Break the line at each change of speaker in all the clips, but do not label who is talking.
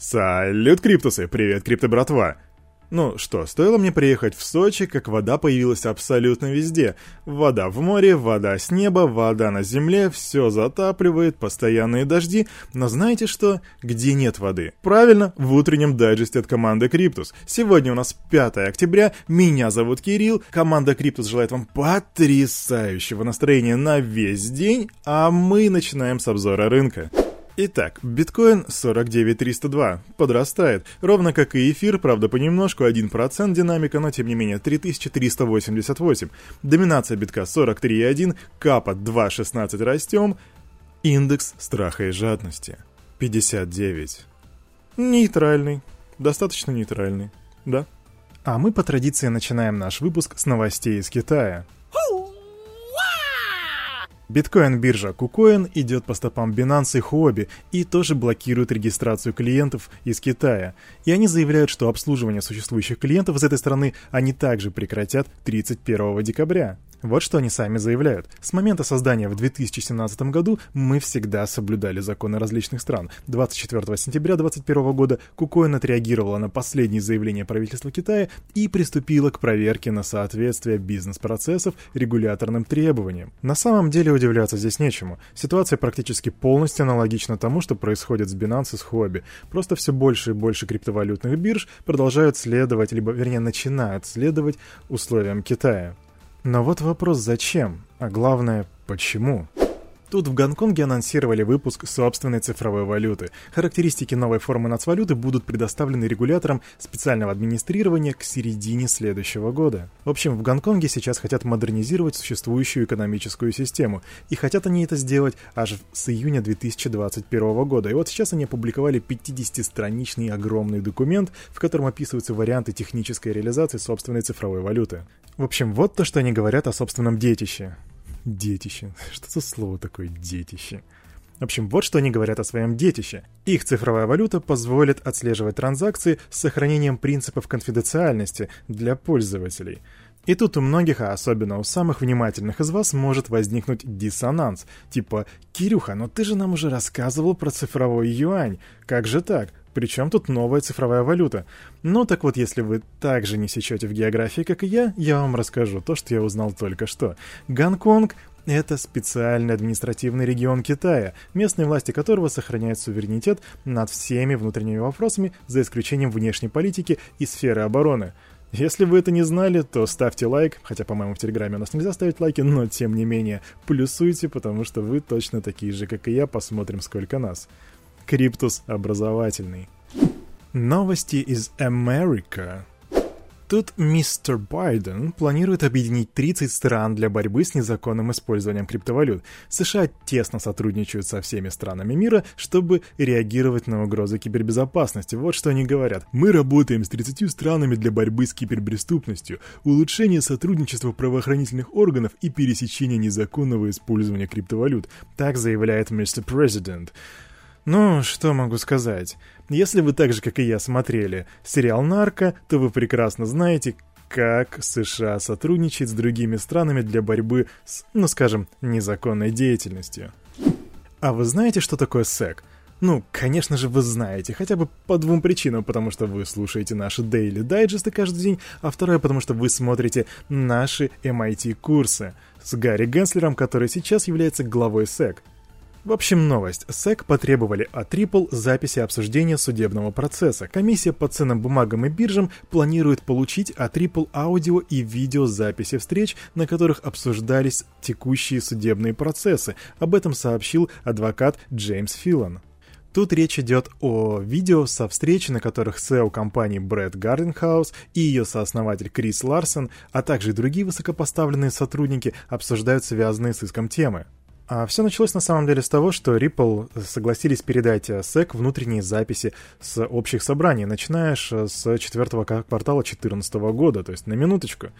Салют, Криптусы! Привет, Крипто братва! Ну что, стоило мне приехать в Сочи, как вода появилась абсолютно везде. Вода в море, вода с неба, вода на земле, все затапливает, постоянные дожди. Но знаете что? Где нет воды? Правильно, в утреннем дайджесте от команды Криптус. Сегодня у нас 5 октября, меня зовут Кирилл, команда Криптус желает вам потрясающего настроения на весь день, а мы начинаем с обзора рынка. Итак, биткоин 49302 подрастает, ровно как и эфир, правда понемножку, 1% динамика, но тем не менее 3388. Доминация битка 43,1, капа 2,16 растем, индекс страха и жадности 59. Нейтральный, достаточно нейтральный, да. А мы по традиции начинаем наш выпуск с новостей из Китая. Биткоин-биржа KuCoin идет по стопам Binance и Huobi и тоже блокирует регистрацию клиентов из Китая. И они заявляют, что обслуживание существующих клиентов из этой страны они также прекратят 31 декабря. Вот что они сами заявляют. С момента создания в 2017 году мы всегда соблюдали законы различных стран. 24 сентября 2021 года KuCoin отреагировала на последние заявления правительства Китая и приступила к проверке на соответствие бизнес-процессов регуляторным требованиям. На самом деле удивляться здесь нечему. Ситуация практически полностью аналогична тому, что происходит с Binance и с Huobi. Просто все больше и больше криптовалютных бирж продолжают следовать, либо вернее начинают следовать условиям Китая. Но вот вопрос зачем, а главное почему? Тут в Гонконге анонсировали выпуск собственной цифровой валюты. Характеристики новой формы нацвалюты будут предоставлены регуляторам специального администрирования к середине следующего года. В общем, в Гонконге сейчас хотят модернизировать существующую экономическую систему. И хотят они это сделать аж с июня 2021 года. И вот сейчас они опубликовали 50-страничный огромный документ, в котором описываются варианты технической реализации собственной цифровой валюты. В общем, вот то, что они говорят о собственном детище. Детище. Что за слово такое «детище»? В общем, вот что они говорят о своем детище. Их цифровая валюта позволит отслеживать транзакции с сохранением принципов конфиденциальности для пользователей. И тут у многих, а особенно у самых внимательных из вас, может возникнуть диссонанс. Типа, «Кирюха, но ты же нам уже рассказывал про цифровой юань. Как же так? Причем тут новая цифровая валюта. Ну так вот, если вы также не сечете в географии, как и я, я вам расскажу то, что я узнал только что. Гонконг — это специальный административный регион Китая, местные власти которого сохраняют суверенитет над всеми внутренними вопросами, за исключением внешней политики и сферы обороны. Если вы это не знали, то ставьте лайк, хотя, по-моему, в Телеграме у нас нельзя ставить лайки, но, тем не менее, плюсуйте, потому что вы точно такие же, как и я, посмотрим, сколько нас. Криптус образовательный. Новости из Америка. Тут мистер Байден планирует объединить 30 стран для борьбы с незаконным использованием криптовалют. США тесно сотрудничают со всеми странами мира, чтобы реагировать на угрозы кибербезопасности. Вот что они говорят. Мы работаем с 30 странами для борьбы с киберпреступностью, улучшения сотрудничества правоохранительных органов и пересечения незаконного использования криптовалют. Так заявляет мистер Президент. Ну, что могу сказать. Если вы так же, как и я, смотрели сериал «Нарко», то вы прекрасно знаете, как США сотрудничает с другими странами для борьбы с, ну скажем, незаконной деятельностью. А вы знаете, что такое СЭК? Ну, конечно же, вы знаете, хотя бы по двум причинам, потому что вы слушаете наши Daily дайджесты каждый день, а второе, потому что вы смотрите наши MIT-курсы с Гарри Генслером, который сейчас является главой СЭК. В общем, новость. СЭК потребовали от Ripple записи обсуждения судебного процесса. Комиссия по ценным бумагам и биржам планирует получить от Ripple аудио и видеозаписи встреч, на которых обсуждались текущие судебные процессы. Об этом сообщил адвокат Джеймс Филан. Тут речь идет о видео со встреч, на которых SEO компании Брэд Гарденхаус и ее сооснователь Крис Ларсон, а также другие высокопоставленные сотрудники обсуждают связанные с иском темы. А все началось на самом деле с того, что Ripple согласились передать SEC внутренние записи с общих собраний, начиная с четвертого квартала 2014 года, то есть на минуточку.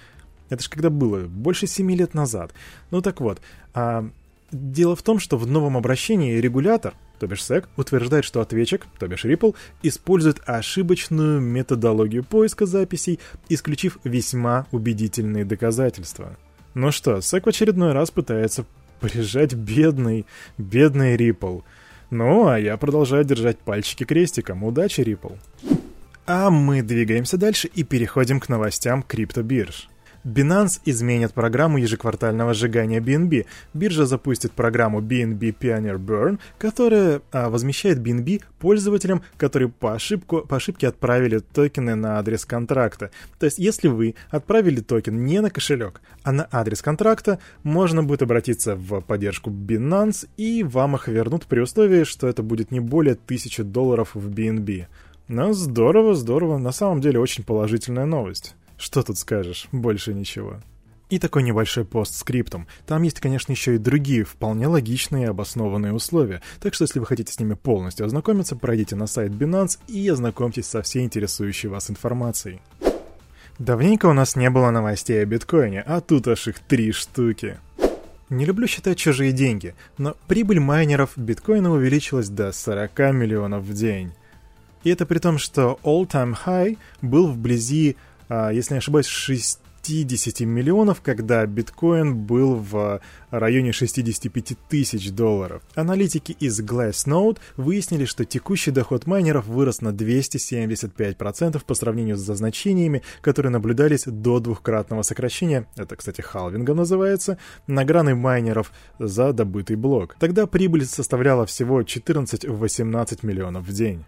Это же когда было? Больше семи лет назад. Ну так вот, а, дело в том, что в новом обращении регулятор, то бишь SEC, утверждает, что ответчик, то бишь Ripple, использует ошибочную методологию поиска записей, исключив весьма убедительные доказательства. Ну что, SEC в очередной раз пытается прижать бедный, бедный Ripple. Ну, а я продолжаю держать пальчики крестиком. Удачи, Ripple. А мы двигаемся дальше и переходим к новостям криптобирж. Binance изменит программу ежеквартального сжигания BNB. Биржа запустит программу BNB Pioneer Burn, которая а, возмещает BNB пользователям, которые по, ошибку, по ошибке отправили токены на адрес контракта. То есть, если вы отправили токен не на кошелек, а на адрес контракта, можно будет обратиться в поддержку Binance, и вам их вернут при условии, что это будет не более 1000 долларов в BNB. Ну, здорово, здорово. На самом деле, очень положительная новость. Что тут скажешь? Больше ничего. И такой небольшой пост скриптом. Там есть, конечно, еще и другие вполне логичные и обоснованные условия, так что если вы хотите с ними полностью ознакомиться, пройдите на сайт Binance и ознакомьтесь со всей интересующей вас информацией. Давненько у нас не было новостей о биткоине, а тут аж их три штуки. Не люблю считать чужие деньги, но прибыль майнеров биткоина увеличилась до 40 миллионов в день. И это при том, что all-time high был вблизи если не ошибаюсь, 60 миллионов, когда биткоин был в районе 65 тысяч долларов. Аналитики из Glassnode выяснили, что текущий доход майнеров вырос на 275% по сравнению с значениями, которые наблюдались до двухкратного сокращения, это, кстати, халвингом называется, награны майнеров за добытый блок. Тогда прибыль составляла всего 14-18 миллионов в день.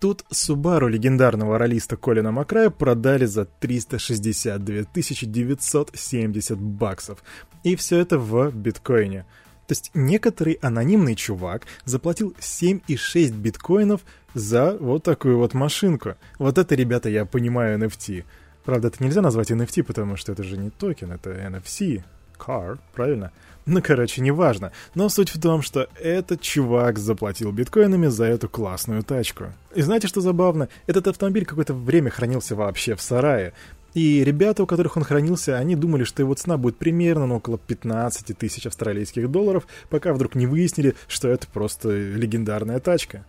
Тут Subaru легендарного ролиста Колина Макрая продали за 362 970 баксов. И все это в биткоине. То есть некоторый анонимный чувак заплатил 7,6 биткоинов за вот такую вот машинку. Вот это, ребята, я понимаю NFT. Правда, это нельзя назвать NFT, потому что это же не токен, это NFC. Car, правильно? Ну, короче, неважно. Но суть в том, что этот чувак заплатил биткоинами за эту классную тачку. И знаете, что забавно? Этот автомобиль какое-то время хранился вообще в сарае. И ребята, у которых он хранился, они думали, что его цена будет примерно ну, около 15 тысяч австралийских долларов, пока вдруг не выяснили, что это просто легендарная тачка.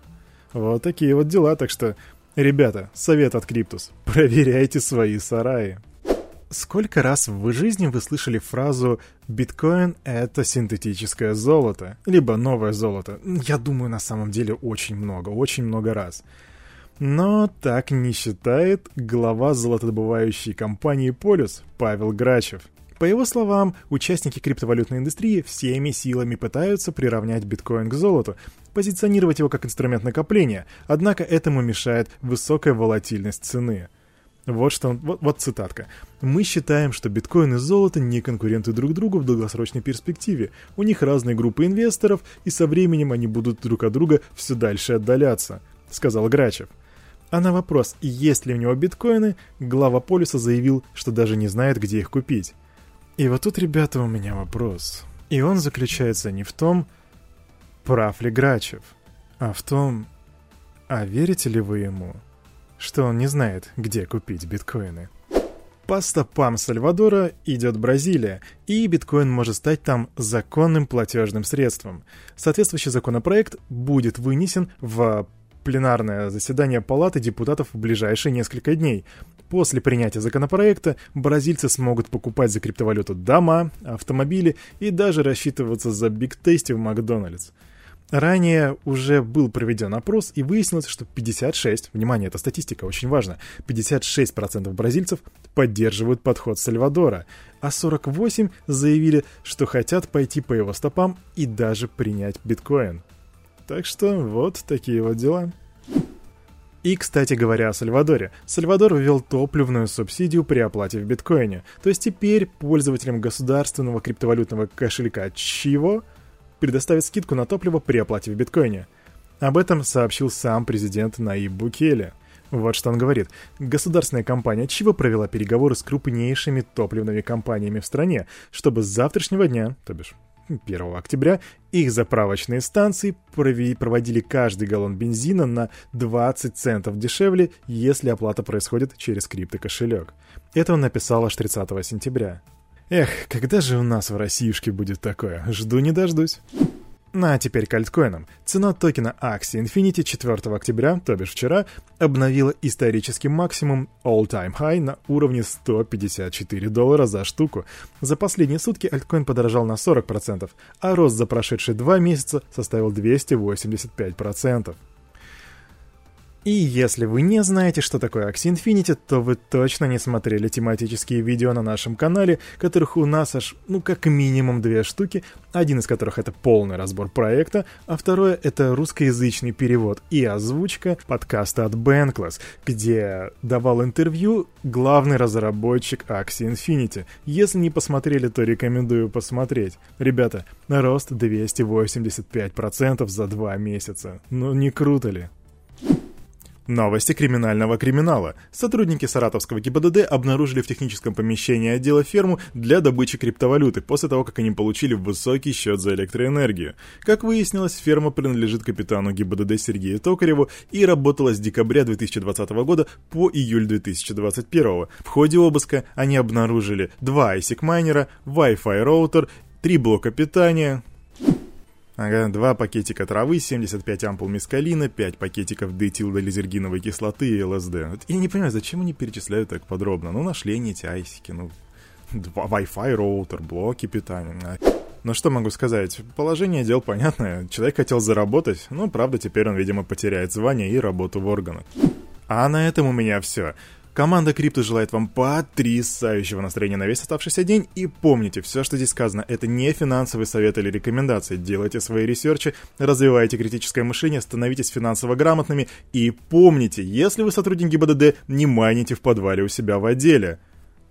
Вот такие вот дела, так что, ребята, совет от Криптус, проверяйте свои сараи. Сколько раз в жизни вы слышали фразу «биткоин — это синтетическое золото» либо «новое золото»? Я думаю, на самом деле очень много, очень много раз. Но так не считает глава золотодобывающей компании «Полюс» Павел Грачев. По его словам, участники криптовалютной индустрии всеми силами пытаются приравнять биткоин к золоту, позиционировать его как инструмент накопления, однако этому мешает высокая волатильность цены – вот что вот, вот цитатка. Мы считаем, что биткоин и золото не конкуренты друг другу в долгосрочной перспективе. У них разные группы инвесторов, и со временем они будут друг от друга все дальше отдаляться, сказал Грачев. А на вопрос, есть ли у него биткоины, глава полюса заявил, что даже не знает, где их купить. И вот тут, ребята, у меня вопрос. И он заключается не в том, прав ли Грачев, а в том, а верите ли вы ему? Что он не знает, где купить биткоины. По стопам Сальвадора идет Бразилия, и биткоин может стать там законным платежным средством. Соответствующий законопроект будет вынесен в пленарное заседание Палаты депутатов в ближайшие несколько дней. После принятия законопроекта бразильцы смогут покупать за криптовалюту дома, автомобили и даже рассчитываться за Биг Тейсти в Макдональдс. Ранее уже был проведен опрос и выяснилось, что 56, внимание, эта статистика очень важна, 56% бразильцев поддерживают подход Сальвадора, а 48 заявили, что хотят пойти по его стопам и даже принять биткоин. Так что вот такие вот дела. И, кстати говоря, о Сальвадоре. Сальвадор ввел топливную субсидию при оплате в биткоине. То есть теперь пользователям государственного криптовалютного кошелька Чиво предоставит скидку на топливо при оплате в биткоине. Об этом сообщил сам президент Наиб Букеле. Вот что он говорит. Государственная компания Чиво провела переговоры с крупнейшими топливными компаниями в стране, чтобы с завтрашнего дня, то бишь 1 октября, их заправочные станции проводили каждый галлон бензина на 20 центов дешевле, если оплата происходит через криптокошелек. Это он написал аж 30 сентября. Эх, когда же у нас в Россиюшке будет такое? Жду не дождусь. Ну а теперь к альткоинам. Цена токена Axie Infinity 4 октября, то бишь вчера, обновила исторический максимум all-time high на уровне 154 доллара за штуку. За последние сутки альткоин подорожал на 40%, а рост за прошедшие два месяца составил 285%. И если вы не знаете, что такое Axie Infinity, то вы точно не смотрели тематические видео на нашем канале, которых у нас аж, ну, как минимум две штуки, один из которых это полный разбор проекта, а второе это русскоязычный перевод и озвучка подкаста от Bankless, где давал интервью главный разработчик Axie Infinity. Если не посмотрели, то рекомендую посмотреть. Ребята, рост 285% за два месяца. Ну не круто ли? Новости криминального криминала. Сотрудники Саратовского ГИБДД обнаружили в техническом помещении отдела ферму для добычи криптовалюты после того, как они получили высокий счет за электроэнергию. Как выяснилось, ферма принадлежит капитану ГИБДД Сергею Токареву и работала с декабря 2020 года по июль 2021. В ходе обыска они обнаружили два ISIC-майнера, Wi-Fi роутер, три блока питания, Ага, два пакетика травы, 75 ампул мискалина, 5 пакетиков детилдолизергиновой кислоты и ЛСД. Я не понимаю, зачем они перечисляют так подробно? Ну, нашли они эти айсики, ну, Wi-Fi роутер, блоки питания. Ну что могу сказать, положение дел понятное, человек хотел заработать, но правда теперь он, видимо, потеряет звание и работу в органах. А на этом у меня все. Команда Крипто желает вам потрясающего настроения на весь оставшийся день. И помните, все, что здесь сказано, это не финансовый совет или рекомендации. Делайте свои ресерчи, развивайте критическое мышление, становитесь финансово грамотными. И помните, если вы сотрудник ГИБДД, не майните в подвале у себя в отделе.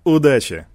Удачи!